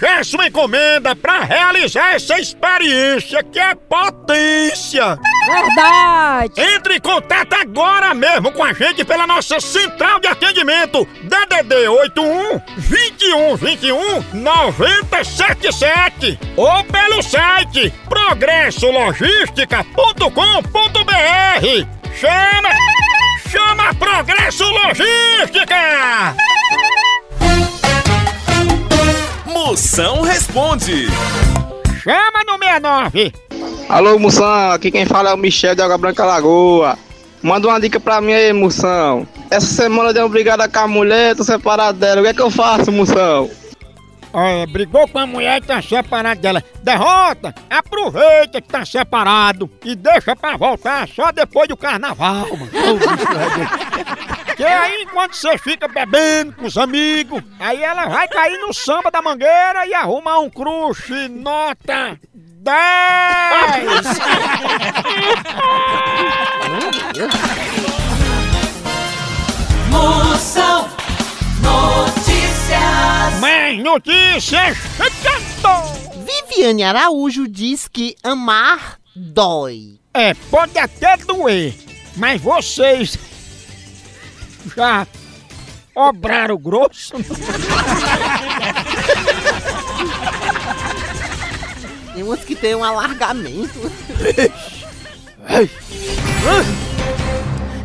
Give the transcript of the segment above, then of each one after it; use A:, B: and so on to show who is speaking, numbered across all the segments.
A: Já sua encomenda para realizar essa experiência que é potência.
B: Verdade!
A: Entre em contato agora mesmo com a gente pela nossa central de atendimento DDD 81 21 21 977 ou pelo site progressologística.com.br. Chama! Chama
C: Moção responde.
A: Chama no 69!
D: Alô, Moção, aqui quem fala é o Michel de Água Branca Lagoa. Manda uma dica pra mim aí, Moção. Essa semana eu dei uma brigada com a mulher, tô separado dela. O que é que eu faço, Moção?
A: Olha, brigou com a mulher e tá separado dela. Derrota! Aproveita que tá separado e deixa pra voltar só depois do carnaval, mano. Ô, bicho, é Que aí, enquanto você fica bebendo com os amigos, aí ela vai cair no samba da mangueira e arrumar um crush nota 10!
E: Moção Notícias.
A: Mais notícias!
F: Viviane Araújo diz que amar dói.
A: É, pode até doer, mas vocês já obraram grosso?
F: Tem umas que tem um alargamento.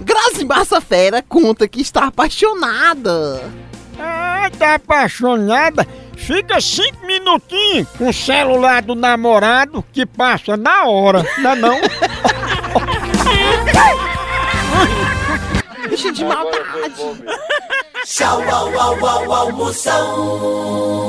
F: Grazi Massa Fera conta que está apaixonada.
A: Ah, tá apaixonada? Fica cinco minutinhos com o celular do namorado que passa na hora, não é não?
F: De maldade.
E: Tchau, au, au, au, au, Moção.